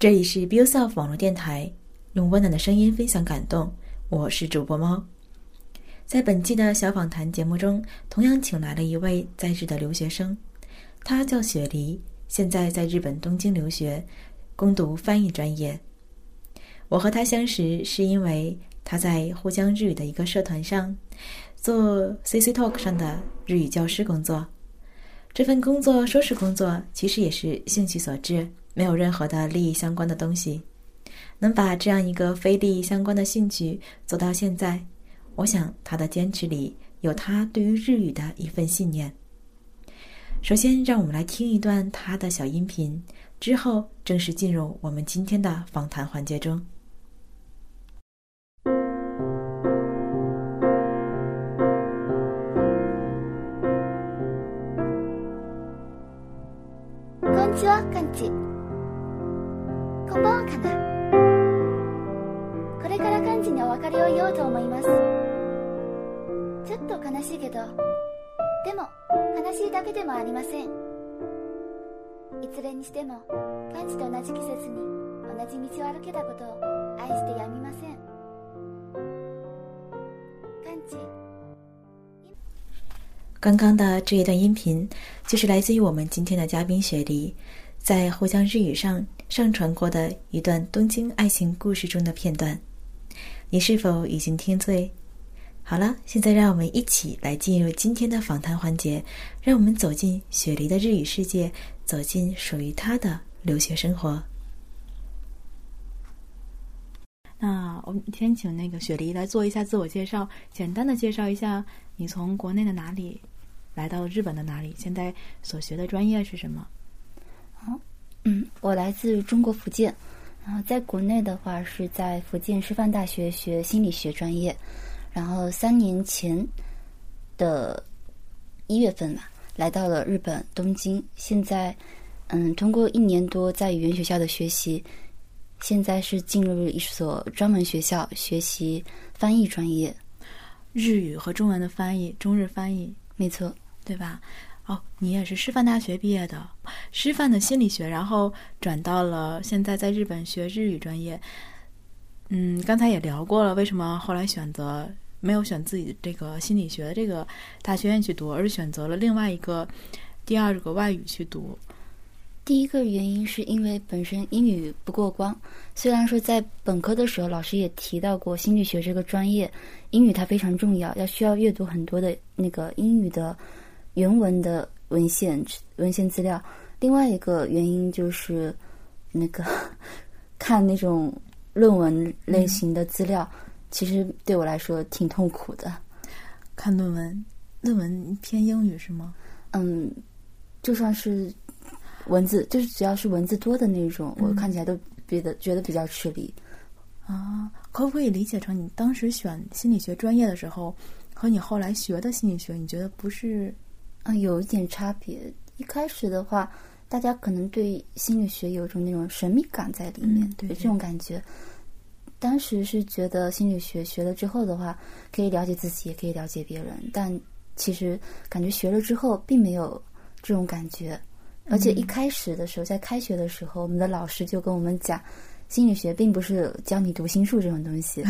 这里是 BioSelf 网络电台，用温暖的声音分享感动。我是主播猫。在本期的小访谈节目中，同样请来了一位在日的留学生，他叫雪梨，现在在日本东京留学，攻读翻译专业。我和他相识是因为他在沪江日语的一个社团上做 CC Talk 上的日语教师工作。这份工作说是工作，其实也是兴趣所致。没有任何的利益相关的东西，能把这样一个非利益相关的兴趣做到现在，我想他的坚持里有他对于日语的一份信念。首先，让我们来听一段他的小音频，之后正式进入我们今天的访谈环节中。こんにちは、カンチ。 別れを言おうと思います。ちょっと悲しいけどでも悲しいだけでもありません。いずれにしても幹事と同じ季節に同じ道を歩けたことを愛してやみません。幹事刚刚的这一段音频，就是来自于我们今天的嘉宾雪梨，在互相日语上上传过的一段东京爱情故事中的片段，你是否已经听醉？好了，现在让我们一起来进入今天的访谈环节，让我们走进雪梨的日语世界，走进属于她的留学生活。那我们先请那个雪梨来做一下自我介绍，简单的介绍一下你从国内的哪里来到日本的哪里，现在所学的专业是什么？好。嗯，我来自中国福建，然后在国内的话是在福建师范大学学心理学专业，然后三年前的一月份吧，来到了日本东京。现在，嗯，通过一年多在语言学校的学习，现在是进入一所专门学校学习翻译专业，日语和中文的翻译，中日翻译，没错，对吧？哦，你也是师范大学毕业的，师范的心理学，然后转到了现在在日本学日语专业。嗯，刚才也聊过了，为什么后来选择没有选自己这个心理学的这个大学院去读，而是选择了另外一个第二个外语去读？第一个原因是因为本身英语不过关，虽然说在本科的时候老师也提到过心理学这个专业，英语它非常重要，要需要阅读很多的那个英语的。原文的文献文献资料，另外一个原因就是那个 看那种论文类型的资料，其实对我来说挺痛苦的。看论文，论文偏英语是吗？嗯，就算是文字，就是只要是文字多的那种，我看起来都觉得觉得比较吃力。啊，可不可以理解成你当时选心理学专业的时候，和你后来学的心理学，你觉得不是？啊，有一点差别。一开始的话，大家可能对心理学有一种那种神秘感在里面，对这种感觉。当时是觉得心理学学了之后的话，可以了解自己，也可以了解别人。但其实感觉学了之后，并没有这种感觉。而且一开始的时候，在开学的时候，我们的老师就跟我们讲，心理学并不是教你读心术这种东西，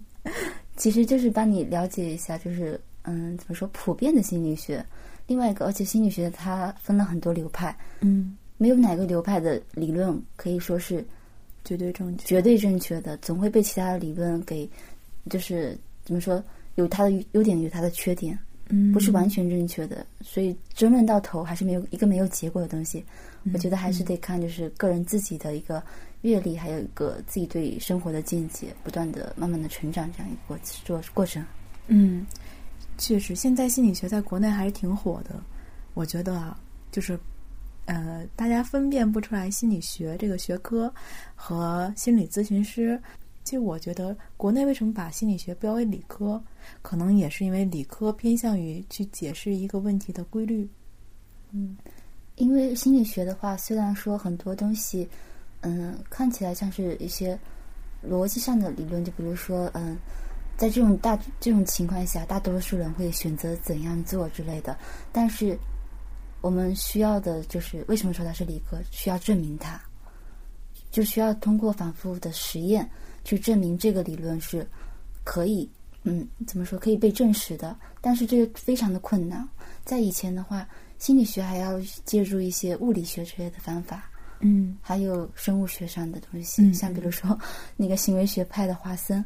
其实就是帮你了解一下，就是嗯，怎么说，普遍的心理学。另外一个，而且心理学它分了很多流派，嗯，没有哪个流派的理论可以说是绝对正确、绝对正确的，总会被其他的理论给，就是怎么说，有它的优点，有它的缺点，嗯，不是完全正确的。所以争论到头还是没有一个没有结果的东西。我觉得还是得看就是个人自己的一个阅历，还有一个自己对生活的见解，不断的慢慢的成长这样一个过做过程。嗯。确实，现在心理学在国内还是挺火的。我觉得啊，就是，呃，大家分辨不出来心理学这个学科和心理咨询师。其实，我觉得国内为什么把心理学标为理科，可能也是因为理科偏向于去解释一个问题的规律。嗯，因为心理学的话，虽然说很多东西，嗯，看起来像是一些逻辑上的理论，就比如说，嗯。在这种大这种情况下，大多数人会选择怎样做之类的。但是，我们需要的就是为什么说它是理科？需要证明它，就需要通过反复的实验去证明这个理论是可以，嗯，怎么说可以被证实的。但是这个非常的困难，在以前的话，心理学还要借助一些物理学之类的方法，嗯还有生物学上的东西，嗯像比如说那个行为学派的华森，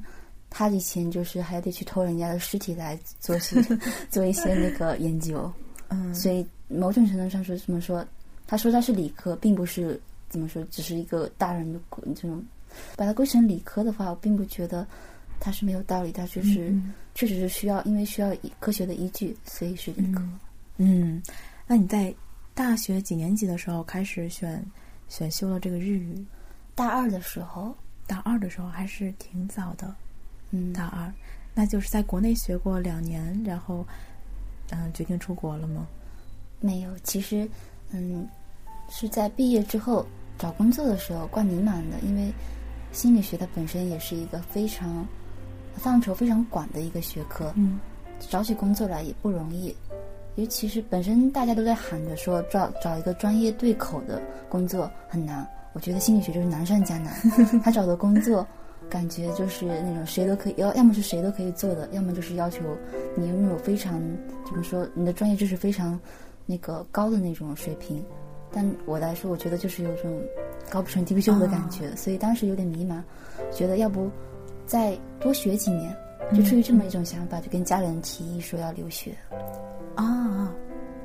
他以前就是还得去偷人家的尸体来做些 做一些那个研究，嗯，所以某种程度上说，怎么说？他说他是理科，并不是怎么说，只是一个大人的这种，把它归成理科的话，我并不觉得它是没有道理，它就是、嗯确实是需要，因为需要科学的依据，所以是理科。嗯，那你在大学几年级的时候开始选选修了这个日语？大二的时候，大二的时候还是挺早的，嗯，大二，那就是在国内学过两年，然后嗯、决定出国了吗？没有，其实，嗯，是在毕业之后找工作的时候怪迷茫的，因为心理学它本身也是一个非常范畴非常广的一个学科，嗯找起工作来也不容易。尤其是本身大家都在喊着说找找一个专业对口的工作很难，我觉得心理学就是难上加难。他找的工作感觉就是那种谁都可以，要要么是谁都可以做的，要么就是要求你拥有非常怎么说，你的专业知识非常那个高的那种水平。但我来说，我觉得就是有种高不成低不就的感觉，所以当时有点迷茫，觉得要不再多学几年。就出于这么一种想法，就跟家人提议说要留学。啊，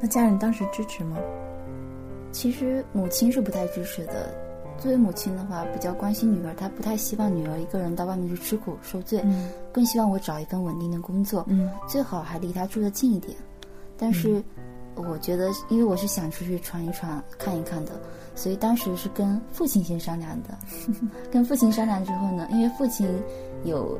那家人当时支持吗？其实母亲是不太支持的。作为母亲的话，比较关心女儿，她不太希望女儿一个人到外面去吃苦受罪，嗯。更希望我找一份稳定的工作，嗯。最好还离她住得近一点。但是，我觉得，因为我是想出去闯一闯、看一看的，所以当时是跟父亲先商量的。跟父亲商量之后呢，因为父亲有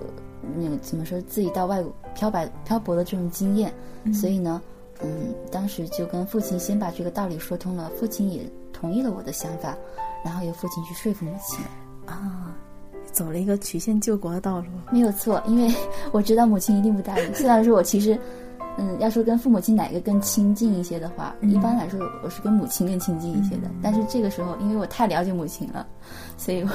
那个怎么说自己到外漂白漂泊的这种经验，所以呢，嗯，当时就跟父亲先把这个道理说通了，父亲也同意了我的想法，然后由父亲去说服母亲。啊，走了一个曲线救国的道路。没有错，因为我知道母亲一定不答应。虽然说我其实，嗯，要说跟父母亲哪个更亲近一些的话，嗯一般来说我是跟母亲更亲近一些的。但是这个时候，因为我太了解母亲了，所以我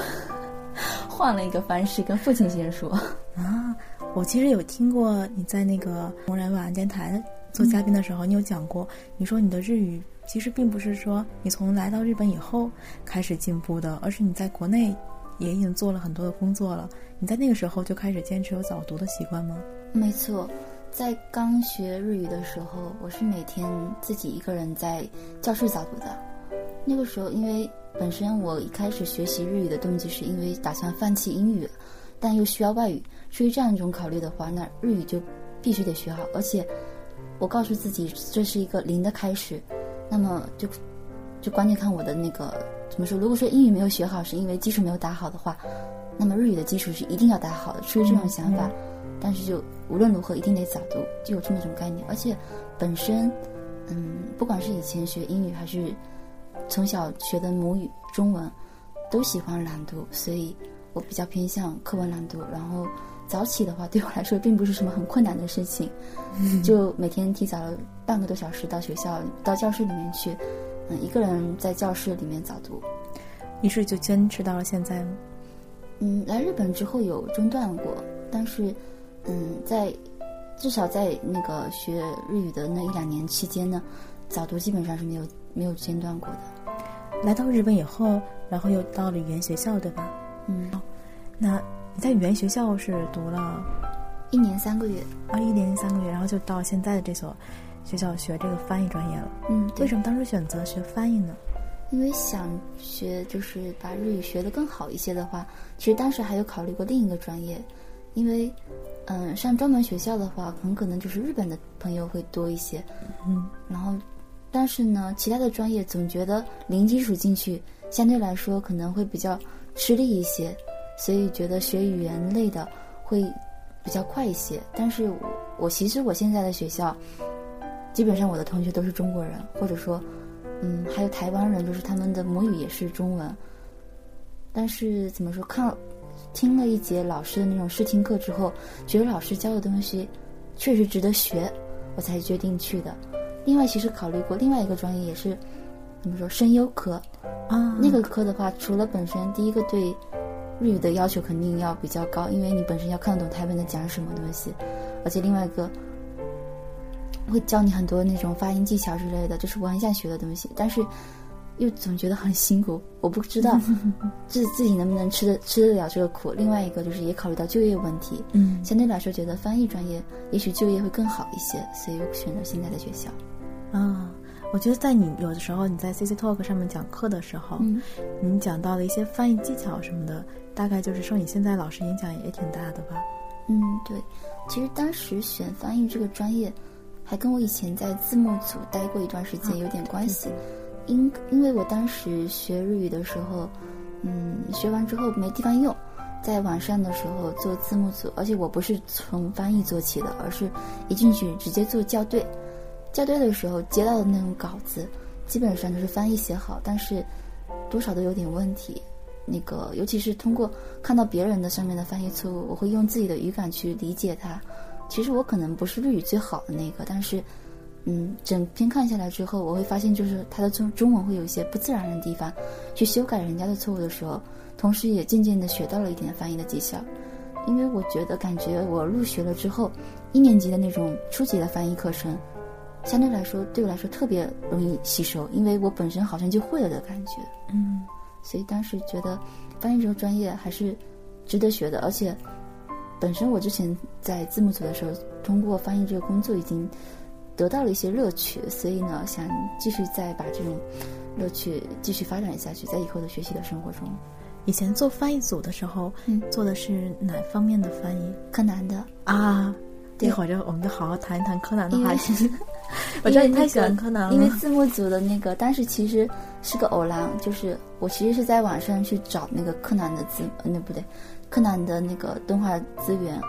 换了一个方式跟父亲先说。啊，我其实有听过你在那个红人晚安电台做嘉宾的时候，你有讲过，你说你的日语其实并不是说你从来到日本以后开始进步的，而是你在国内也已经做了很多的工作了。你在那个时候就开始坚持有早读的习惯吗？没错，在刚学日语的时候，我是每天自己一个人在教室早读的。那个时候，因为本身我一开始学习日语的动机是因为打算放弃英语，但又需要外语，出于这样一种考虑的话，那日语就必须得学好。而且，我告诉自己这是一个零的开始，那么就就关键看我的那个怎么说。如果说英语没有学好，是因为基础没有打好的话，那么日语的基础是一定要打好的。出于这种想法。但是就无论如何一定得早读，就有这么一种概念。而且本身，嗯，不管是以前学英语还是从小学的母语中文，都喜欢朗读，所以我比较偏向课文朗读。然后早起的话，对我来说并不是什么很困难的事情，就每天提早了半个多小时到学校到教室里面去，嗯，一个人在教室里面早读。于是就坚持到了现在？嗯，来日本之后有中断过，但是。嗯，在至少在那个学日语的那一两年期间呢，早读基本上是没有没有间断过的。来到日本以后，然后又到了语言学校，对吧？嗯，那你在语言学校是读了一年三个月，啊，一年三个月，然后就到现在的这所学校学这个翻译专业了。嗯，为什么当时选择学翻译呢？因为想学就是把日语学得更好一些的话，其实当时还有考虑过另一个专业，因为。嗯，上专门学校的话，很可能就是日本的朋友会多一些。嗯，然后，但是呢，其他的专业总觉得零基础进去，相对来说可能会比较吃力一些，所以觉得学语言类的会比较快一些。但是我，我其实我现在的学校，基本上我的同学都是中国人，或者说，嗯，还有台湾人，就是他们的母语也是中文。但是怎么说，看。听了一节老师的那种试听课之后，觉得老师教的东西确实值得学，我才决定去的。另外，其实考虑过另外一个专业，也是怎么说声优科，啊，那个科的话，除了本身第一个对日语的要求肯定要比较高，因为你本身要看得懂台本在讲什么东西，而且另外一个会教你很多那种发音技巧之类的，就是我很想学的东西，但是又总觉得很辛苦，我不知道 自自己能不能吃得吃得了这个苦。另外一个就是也考虑到就业问题，嗯相对来说觉得翻译专业也许就业会更好一些，所以我选择现在的学校。啊，我觉得在你有的时候你在 CC Talk 上面讲课的时候，嗯，你讲到了一些翻译技巧什么的，大概就是受你现在老师影响也挺大的吧？嗯，对，其实当时选翻译这个专业，还跟我以前在字幕组待过一段时间有点关系。因因为我当时学日语的时候，嗯，学完之后没地方用，在网上的时候做字幕组，而且我不是从翻译做起的，而是一进去直接做校对。校对的时候接到的那种稿子，基本上都是翻译写好，但是多少都有点问题。那个，尤其是通过看到别人的上面的翻译错误，我会用自己的语感去理解它。其实我可能不是日语最好的那个，但是，嗯，整篇看下来之后，我会发现就是它的中中文会有一些不自然的地方，去修改人家的错误的时候，同时也渐渐的学到了一点翻译的技巧。因为我觉得感觉我入学了之后，一年级的那种初级的翻译课程，相对来说对我来说特别容易吸收，因为我本身好像就会了的感觉。嗯所以当时觉得翻译这个专业还是值得学的，而且本身我之前在字幕组的时候，通过翻译这个工作已经得到了一些乐趣，所以呢，想继续再把这种乐趣继续发展下去，在以后的学习的生活中。以前做翻译组的时候，嗯做的是哪方面的翻译柯南的，啊？一会儿就我们就好好谈一谈柯南的话题。我知道你太喜欢柯南了，因为字幕组的那个当时其实是个偶然，就是我其实是在网上去找那个柯南的字，呃那不对，柯南的那个动画资源，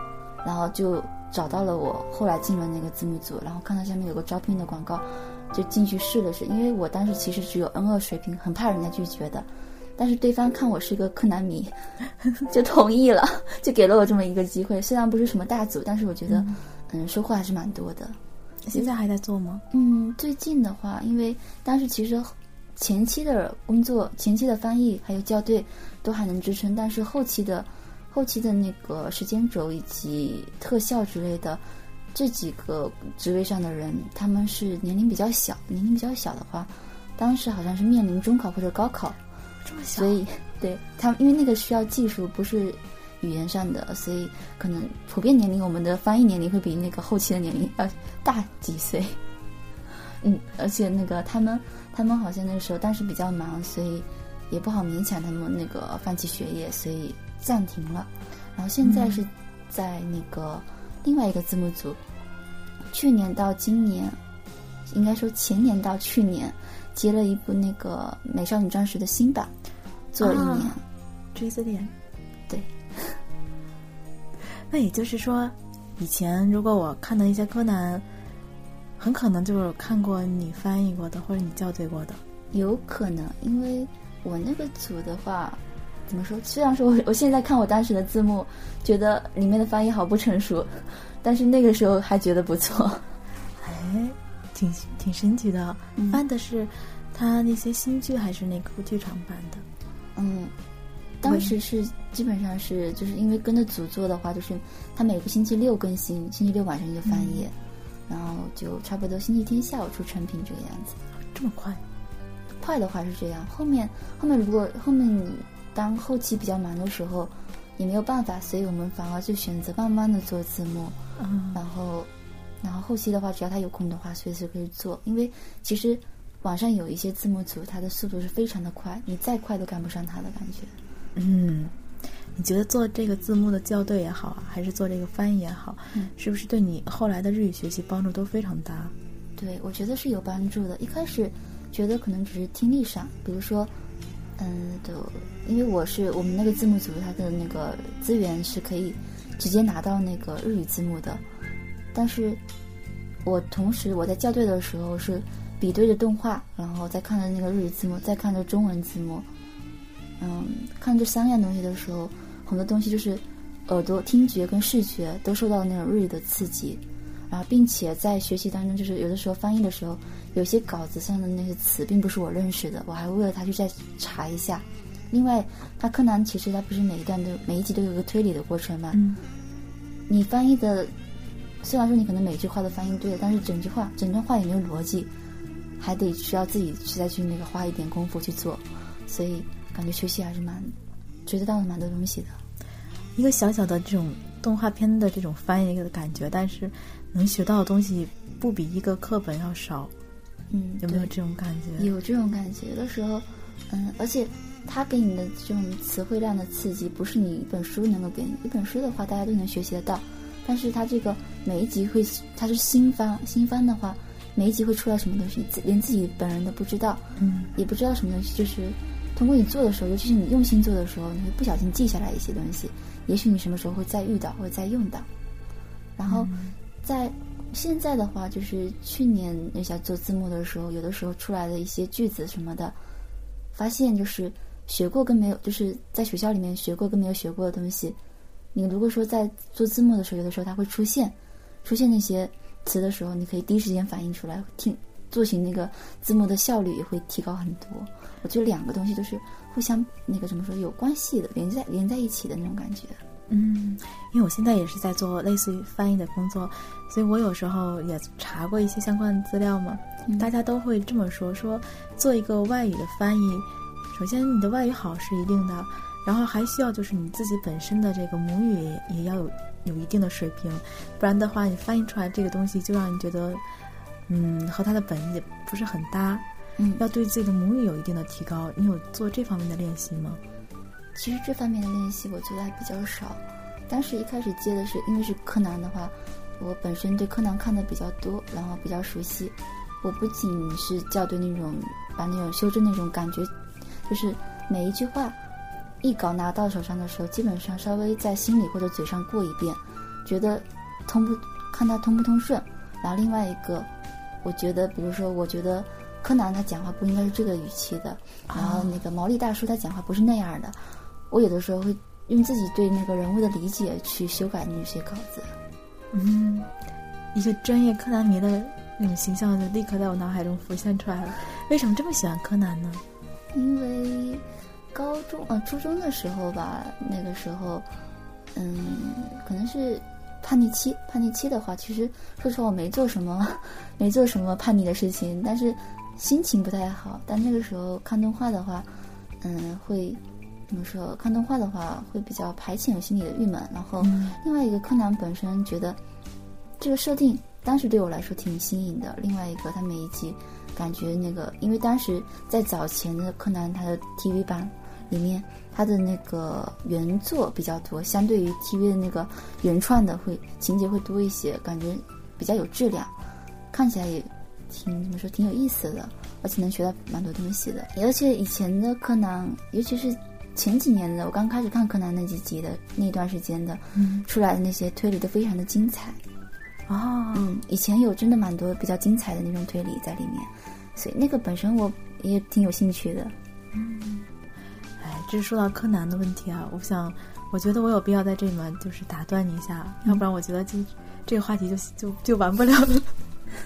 然后就找到了我，后来进了那个字幕组，然后看到下面有个招聘的广告，就进去试了试，因为我当时其实只有 N 二水平，很怕人家拒绝的。但是对方看我是一个柯南迷，就同意了，就给了我这么一个机会。虽然不是什么大组，但是我觉得，嗯，收获还是蛮多的。现在还在做吗？嗯，最近的话，因为当时其实前期的工作、前期的翻译还有校对都还能支撑，但是后期的后期的那个时间轴以及特效之类的这几个职位上的人，他们是年龄比较小，年龄比较小的话，当时好像是面临中考或者高考，这么小所以对他们，因为那个需要技术，不是语言上的，所以可能普遍年龄，我们的翻译年龄会比那个后期的年龄要大几岁。嗯，而且那个他们，他们好像那个时候当时比较忙，所以也不好勉强他们那个放弃学业，所以暂停了。然后现在是在那个另外一个字幕组，去年到今年，应该说前年到去年，接了一部那个《美少女战士》的新版，做了一年。啊追字典。对，那也就是说，以前如果我看到一些柯南，很可能就是看过你翻译过的或者你校对过的。有可能，因为我那个组的话，怎么说？虽然说我我现在看我当时的字幕，觉得里面的翻译好不成熟，但是那个时候还觉得不错。哎，挺挺神奇的。嗯翻的是他那些新剧还是那个剧场版的？嗯，当时是基本上是就是因为跟着组做的话，就是他每个星期六更新，星期六晚上就翻译，然后就差不多星期天下午出成品这个样子。这么快？快的话是这样，后面后面如果后面当后期比较忙的时候，也没有办法，所以我们反而就选择慢慢的做字幕，嗯然后然后后期的话，只要他有空的话，随时可以做，因为其实网上有一些字幕组，它的速度是非常的快，你再快都赶不上他的感觉。嗯，你觉得做这个字幕的校对也好啊，还是做这个翻译也好，嗯是不是对你后来的日语学习帮助都非常大？对，我觉得是有帮助的。一开始觉得可能只是听力上，比如说，嗯，就因为我是我们那个字幕组，它的那个资源是可以直接拿到那个日语字幕的，但是我同时我在校对的时候是比对着动画，然后再看着那个日语字幕，再看着中文字幕，嗯，看这三样东西的时候，很多东西就是耳朵、听觉跟视觉都受到那种日语的刺激。然后并且在学习当中，就是有的时候翻译的时候，有些稿子上的那些词并不是我认识的，我还为了他去再查一下。另外，他柯南其实他不是每一段都每一集都有个推理的过程嘛？嗯你翻译的虽然说你可能每句话都翻译对了，但是整句话整段话也没有逻辑，还得需要自己去再去那个花一点功夫去做，所以感觉学习还是蛮学得到了蛮多东西的。一个小小的这种动画片的这种翻译的感觉，但是能学到的东西不比一个课本要少，嗯，有没有这种感觉？有这种感觉，有的时候，嗯，而且他给你的这种词汇量的刺激，不是你一本书能够给你。一本书的话，大家都能学习得到，但是他这个每一集会，它是新翻，新翻的话，每一集会出来什么东西，自连自己本人都不知道，嗯也不知道什么东西，就是通过你做的时候，尤其是你用心做的时候，你会不小心记下来一些东西，也许你什么时候会再遇到，或者再用到。然后在现在的话，就是去年那下做字幕的时候，有的时候出来的一些句子什么的，发现就是学过跟没有，就是在学校里面学过跟没有学过的东西，你如果说在做字幕的时候，有的时候它会出现，出现那些词的时候，你可以第一时间反应出来，听做起那个字幕的效率也会提高很多。我觉得两个东西都是互相那个怎么说有关系的，连在连在一起的那种感觉。嗯，因为我现在也是在做类似于翻译的工作，所以我有时候也查过一些相关的资料嘛。嗯大家都会这么说：说做一个外语的翻译，首先你的外语好是一定的，然后还需要就是你自己本身的这个母语也也要有有一定的水平，不然的话你翻译出来这个东西就让你觉得，嗯，和它的本意不是很搭。嗯，要对自己的母语有一定的提高。你有做这方面的练习吗？其实这方面的练习我觉得还比较少。当时一开始接的是，因为是柯南的话，我本身对柯南看的比较多，然后比较熟悉。我不仅是校对那种，把那种修正那种感觉，就是每一句话一稿拿到手上的时候，基本上稍微在心里或者嘴上过一遍，觉得通不看它通不通顺。然后另外一个，我觉得，比如说，我觉得柯南他讲话不应该是这个语气的，然后那个毛利大叔他讲话不是那样的。我有的时候会用自己对那个人物的理解去修改那些稿子。嗯，一个专业柯南迷的那种形象就立刻在我脑海中浮现出来了。为什么这么喜欢柯南呢？因为高中呃初中的时候吧，那个时候，嗯，可能是叛逆期。叛逆期的话，其实说实话我没做什么，没做什么叛逆的事情，但是心情不太好。但那个时候看动画的话，嗯，会怎么说？看动画的话会比较排遣我心里的郁闷。然后另外一个柯南本身觉得这个设定当时对我来说挺新颖的。另外一个，他每一集感觉那个，因为当时在早前的柯南它的 TV 版里面，它的那个原作比较多，相对于 TV 的那个原创的会情节会多一些，感觉比较有质量，看起来也挺怎么说挺有意思的，而且能学到蛮多东西的。而且以前的柯南，尤其是前几年的，我刚开始看柯南那几集的那段时间的，嗯出来的那些推理都非常的精彩。哦，嗯，以前有真的蛮多比较精彩的那种推理在里面，所以那个本身我也挺有兴趣的。嗯哎，这是说到柯南的问题啊，我想，我觉得我有必要在这里面就是打断你一下，要不然我觉得就这个话题就就就完不了了。